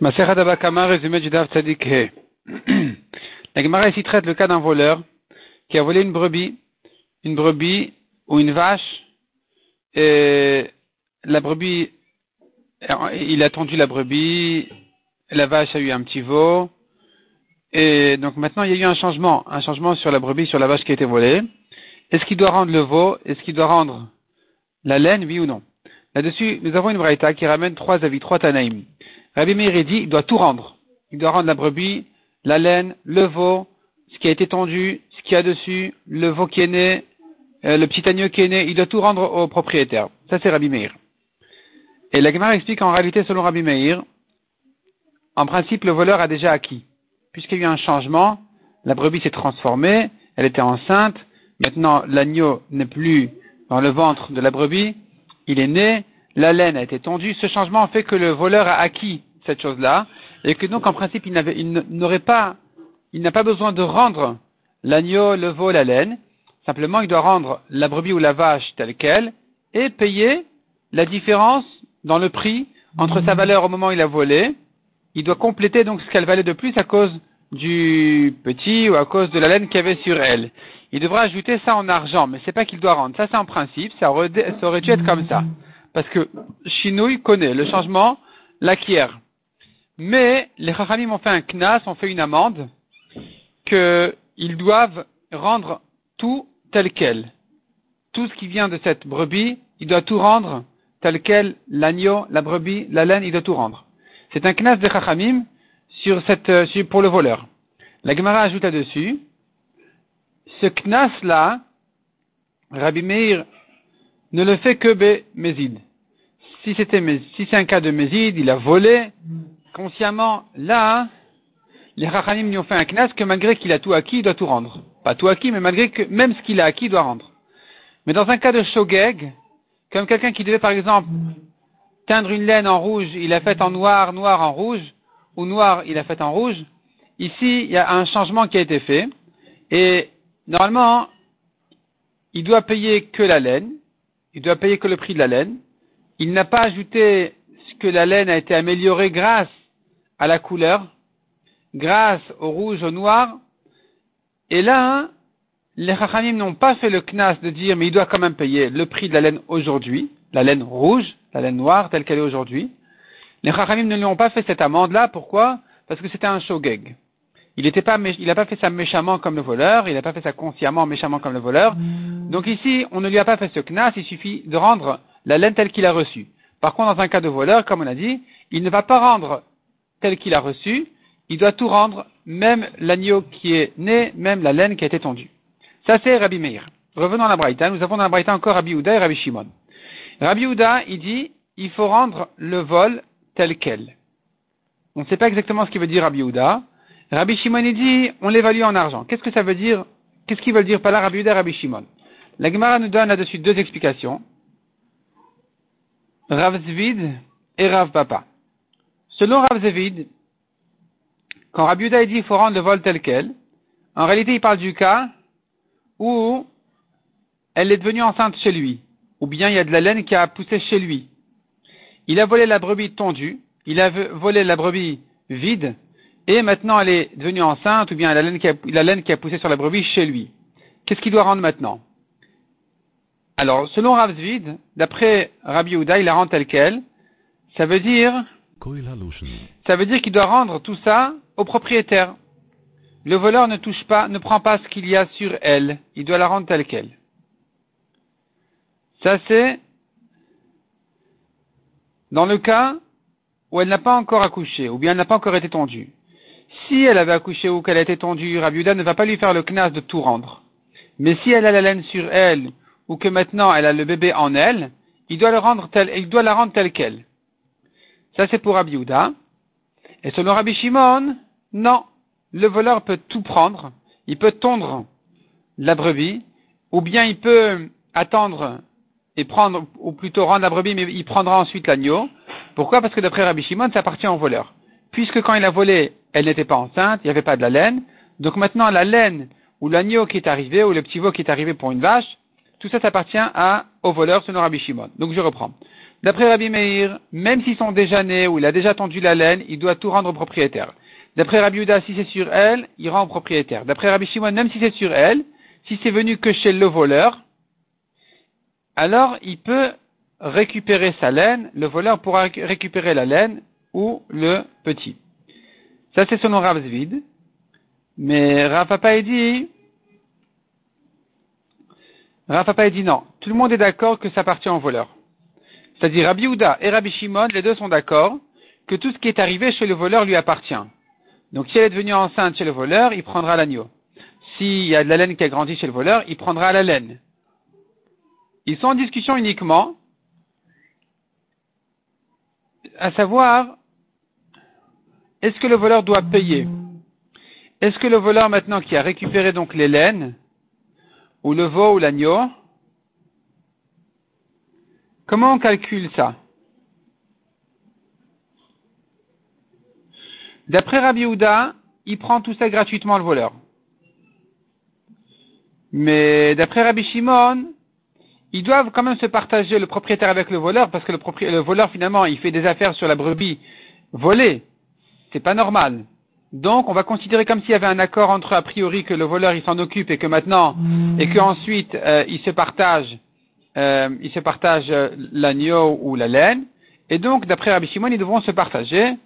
Maserad Abakama, résumé du Dav. La Gemara ici traite le cas d'un voleur qui a volé une brebis, une brebis ou une vache, et la brebis, il a tendu la brebis, la vache a eu un petit veau, et donc maintenant il y a eu un changement, un changement sur la brebis, sur la vache qui a été volée. Est-ce qu'il doit rendre le veau? Est-ce qu'il doit rendre la laine, oui ou non? Là-dessus, nous avons une braïta qui ramène trois avis, trois tanaïm. Rabbi Meir dit, il doit tout rendre. Il doit rendre la brebis, la laine, le veau, ce qui a été tendu, ce qu'il y a dessus, le veau qui est né, euh, le petit agneau qui est né, il doit tout rendre au propriétaire. Ça, c'est Rabbi Meir. Et la Gemara explique qu'en réalité, selon Rabbi Meir, en principe, le voleur a déjà acquis. Puisqu'il y a eu un changement, la brebis s'est transformée, elle était enceinte, maintenant l'agneau n'est plus dans le ventre de la brebis, il est né, la laine a été tondue, ce changement fait que le voleur a acquis cette chose-là, et que donc en principe il n'aurait pas, il n'a pas besoin de rendre l'agneau, le veau, la laine, simplement il doit rendre la brebis ou la vache telle qu'elle, et payer la différence dans le prix entre sa valeur au moment où il a volé, il doit compléter donc ce qu'elle valait de plus à cause du petit ou à cause de la laine qu'il y avait sur elle. Il devra ajouter ça en argent, mais c'est pas qu'il doit rendre. Ça c'est en principe, ça aurait, ça aurait dû être comme ça. Parce que Shinouille connaît le changement, l'acquiert. Mais les Chachamim ont fait un knas, ont fait une amende, qu'ils doivent rendre tout tel quel. Tout ce qui vient de cette brebis, il doit tout rendre tel quel, l'agneau, la brebis, la laine, il doit tout rendre. C'est un knas de Chachamim sur euh, pour le voleur. La Gemara ajoute là-dessus, ce knas-là, Rabbi Meir ne le fait que be Mézid si c'était si c'est un cas de Mézid, il a volé consciemment, là, les Rachanim lui ont fait un knas que malgré qu'il a tout acquis, il doit tout rendre. Pas tout acquis, mais malgré que même ce qu'il a acquis, il doit rendre. Mais dans un cas de shogeg, comme quelqu'un qui devait par exemple teindre une laine en rouge, il a fait en noir, noir en rouge, ou noir, il a fait en rouge, ici, il y a un changement qui a été fait, et normalement, il doit payer que la laine, il doit payer que le prix de la laine, il n'a pas ajouté que la laine a été améliorée grâce à la couleur, grâce au rouge, au noir. Et là, les Chachamim n'ont pas fait le knas de dire, mais il doit quand même payer le prix de la laine aujourd'hui, la laine rouge, la laine noire telle qu'elle est aujourd'hui. Les Chachamim ne lui ont pas fait cette amende-là. Pourquoi? Parce que c'était un shogeg. Il n'a pas, il pas fait ça méchamment comme le voleur, il n'a pas fait ça consciemment méchamment comme le voleur. Donc ici, on ne lui a pas fait ce knas, il suffit de rendre la laine telle qu'il a reçue. Par contre, dans un cas de voleur, comme on a dit, il ne va pas rendre tel qu'il a reçu, il doit tout rendre, même l'agneau qui est né, même la laine qui a été tondue. Ça, c'est Rabbi Meir. Revenons à la Braïta. Nous avons dans la Braïta encore Rabbi Houda et Rabbi Shimon. Rabbi Houda, il dit, il faut rendre le vol tel quel. On ne sait pas exactement ce qu'il veut dire Rabbi Houda. Rabbi Shimon, il dit, on l'évalue en argent. Qu'est-ce que ça veut dire? Qu'est-ce qu'il veut dire par là Rabbi Houda et Rabbi Shimon? La Gemara nous donne là-dessus deux explications. Rav Zvid et Rav Papa. Selon Rav Zvid, quand Yuda dit qu'il faut rendre le vol tel quel, en réalité il parle du cas où elle est devenue enceinte chez lui, ou bien il y a de la laine qui a poussé chez lui. Il a volé la brebis tondue, il a volé la brebis vide, et maintenant elle est devenue enceinte, ou bien la laine qui a, poussé sur la brebis chez lui. Qu'est-ce qu'il doit rendre maintenant? Alors, selon Rav Zvid, d'après Rabbi Yehuda, il la rend telle qu'elle. Ça veut dire, ça veut dire qu'il doit rendre tout ça au propriétaire. Le voleur ne touche pas, ne prend pas ce qu'il y a sur elle. Il doit la rendre telle qu'elle. Ça c'est dans le cas où elle n'a pas encore accouché, ou bien elle n'a pas encore été tondue. Si elle avait accouché ou qu'elle a été tondue, Rabbi Yehuda ne va pas lui faire le knas de tout rendre. Mais si elle a la laine sur elle, ou que maintenant elle a le bébé en elle, il doit, le rendre tel, il doit la rendre telle qu'elle. Ça c'est pour Rabbi Et selon Rabbi Shimon, non. Le voleur peut tout prendre. Il peut tondre la brebis, ou bien il peut attendre et prendre, ou plutôt rendre la brebis, mais il prendra ensuite l'agneau. Pourquoi? Parce que d'après Rabbi Shimon, ça appartient au voleur. Puisque quand il a volé, elle n'était pas enceinte, il n'y avait pas de la laine. Donc maintenant, la laine, ou l'agneau qui est arrivé, ou le petit veau qui est arrivé pour une vache, tout ça, ça appartient au voleur selon Rabbi Shimon. Donc je reprends. D'après Rabbi Meir, même s'ils sont déjà nés ou il a déjà tendu la laine, il doit tout rendre au propriétaire. D'après Rabbi Uda, si c'est sur elle, il rend au propriétaire. D'après Rabbi Shimon, même si c'est sur elle, si c'est venu que chez le voleur, alors il peut récupérer sa laine, le voleur pourra récupérer la laine ou le petit. Ça c'est selon Rav Zvid. Mais Rav Papa dit, Rav dit non. Tout le monde est d'accord que ça appartient au voleur. C'est-à-dire Rabbi Ouda et Rabbi Shimon, les deux sont d'accord que tout ce qui est arrivé chez le voleur lui appartient. Donc si elle est devenue enceinte chez le voleur, il prendra l'agneau. S'il y a de la laine qui a grandi chez le voleur, il prendra la laine. Ils sont en discussion uniquement, à savoir, est-ce que le voleur doit payer? Est-ce que le voleur maintenant qui a récupéré donc les laines, ou le veau ou l'agneau, comment on calcule ça? D'après Rabbi Houda, il prend tout ça gratuitement le voleur. Mais d'après Rabbi Shimon, ils doivent quand même se partager le propriétaire avec le voleur, parce que le, voleur finalement il fait des affaires sur la brebis volée. C'est pas normal. Donc on va considérer comme s'il y avait un accord entre a priori que le voleur il s'en occupe et que maintenant et qu'ensuite euh, il se partage euh, il se partage euh, l'agneau ou la laine. Et donc d'après Rabbi Shimon ils devront se partager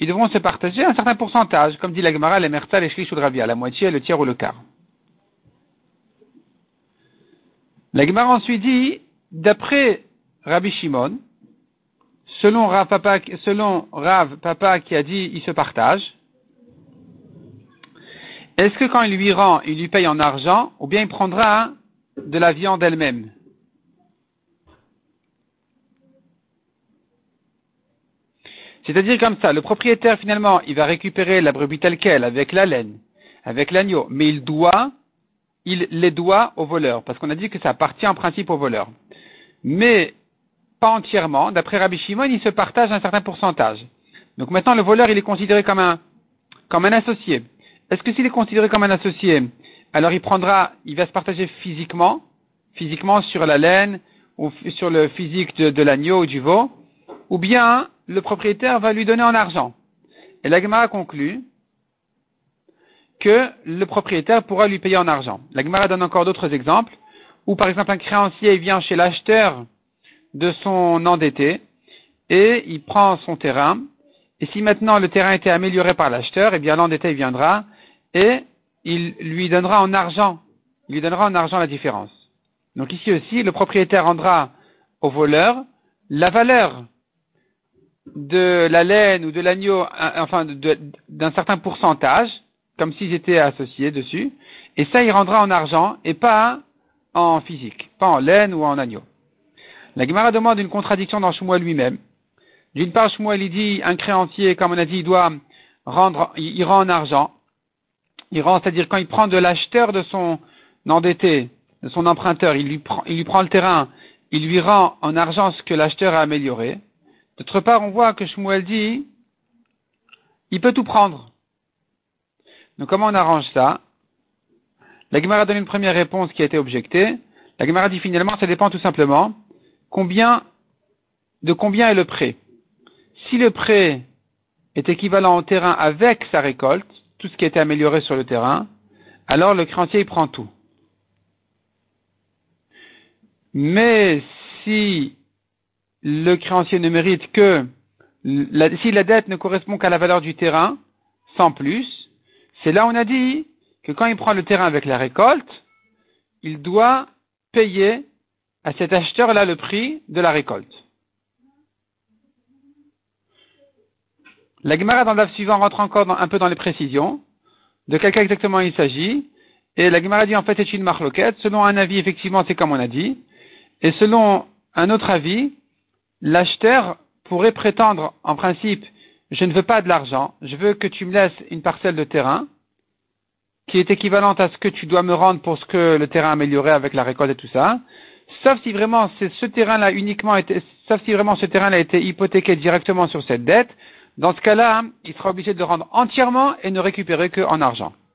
ils devront se partager un certain pourcentage, comme dit la Gemara, les Merta, les Shlish ou la moitié, le tiers ou le quart. La Gemara ensuite dit, d'après Rabbi Shimon, selon Rav Papa, selon Rav Papa qui a dit il se partage, est-ce que quand il lui rend, il lui paye en argent, ou bien il prendra de la viande elle-même? C'est-à-dire comme ça, le propriétaire finalement, il va récupérer la brebis telle qu'elle, avec la laine, avec l'agneau, mais il doit, il les doit au voleur, parce qu'on a dit que ça appartient en principe au voleur. Mais pas entièrement, d'après Rabbi Shimon, il se partage un certain pourcentage. Donc maintenant, le voleur, il est considéré comme un, comme un associé. Est-ce que s'il est considéré comme un associé, alors il prendra, il va se partager physiquement, physiquement sur la laine, ou sur le physique de, de l'agneau ou du veau, ou bien le propriétaire va lui donner en argent. Et la conclut que le propriétaire pourra lui payer en argent. La Gemara donne encore d'autres exemples, où par exemple un créancier vient chez l'acheteur de son endetté et il prend son terrain. Et si maintenant le terrain était amélioré par l'acheteur, eh bien l'endetté viendra et il lui donnera en argent. Il lui donnera en argent la différence. Donc ici aussi, le propriétaire rendra au voleur la valeur de la laine ou de l'agneau, enfin d'un certain pourcentage, comme s'ils étaient associés dessus, et ça il rendra en argent et pas en physique, pas en laine ou en agneau. La Gemara demande une contradiction dans Shmuel lui-même. D'une part, Shmuel il dit un créancier, comme on a dit, il doit rendre, il, rend en argent. Il rend, c'est-à-dire quand il prend de l'acheteur de son endetté, de son emprunteur, il lui prend, il lui prend le terrain, il lui rend en argent ce que l'acheteur a amélioré. D'autre part, on voit que Shmuel dit, il peut tout prendre. Donc comment on arrange ça? La Gemara donne une première réponse qui a été objectée. La Gemara dit finalement, ça dépend tout simplement combien, de combien est le prêt. Si le prêt est équivalent au terrain avec sa récolte, tout ce qui a été amélioré sur le terrain, alors le créancier il prend tout. Mais si le créancier ne mérite que si la dette ne correspond qu'à la valeur du terrain, sans plus, c'est là on a dit que quand il prend le terrain avec la récolte, il doit payer à cet acheteur-là le prix de la récolte. La Gemara dans le suivant rentre encore un peu dans les précisions de quel cas exactement il s'agit. Et la Gemara dit en fait c'est une marloquette. Selon un avis, effectivement, c'est comme on a dit. Et selon un autre avis, l'acheteur pourrait prétendre, en principe, je ne veux pas de l'argent, je veux que tu me laisses une parcelle de terrain qui est équivalente à ce que tu dois me rendre pour ce que le terrain amélioré avec la récolte et tout ça, sauf si vraiment ce terrain-là uniquement sauf si vraiment ce terrain-là a été hypothéqué directement sur cette dette, dans ce cas-là, il sera obligé de le rendre entièrement et ne récupérer qu'en argent.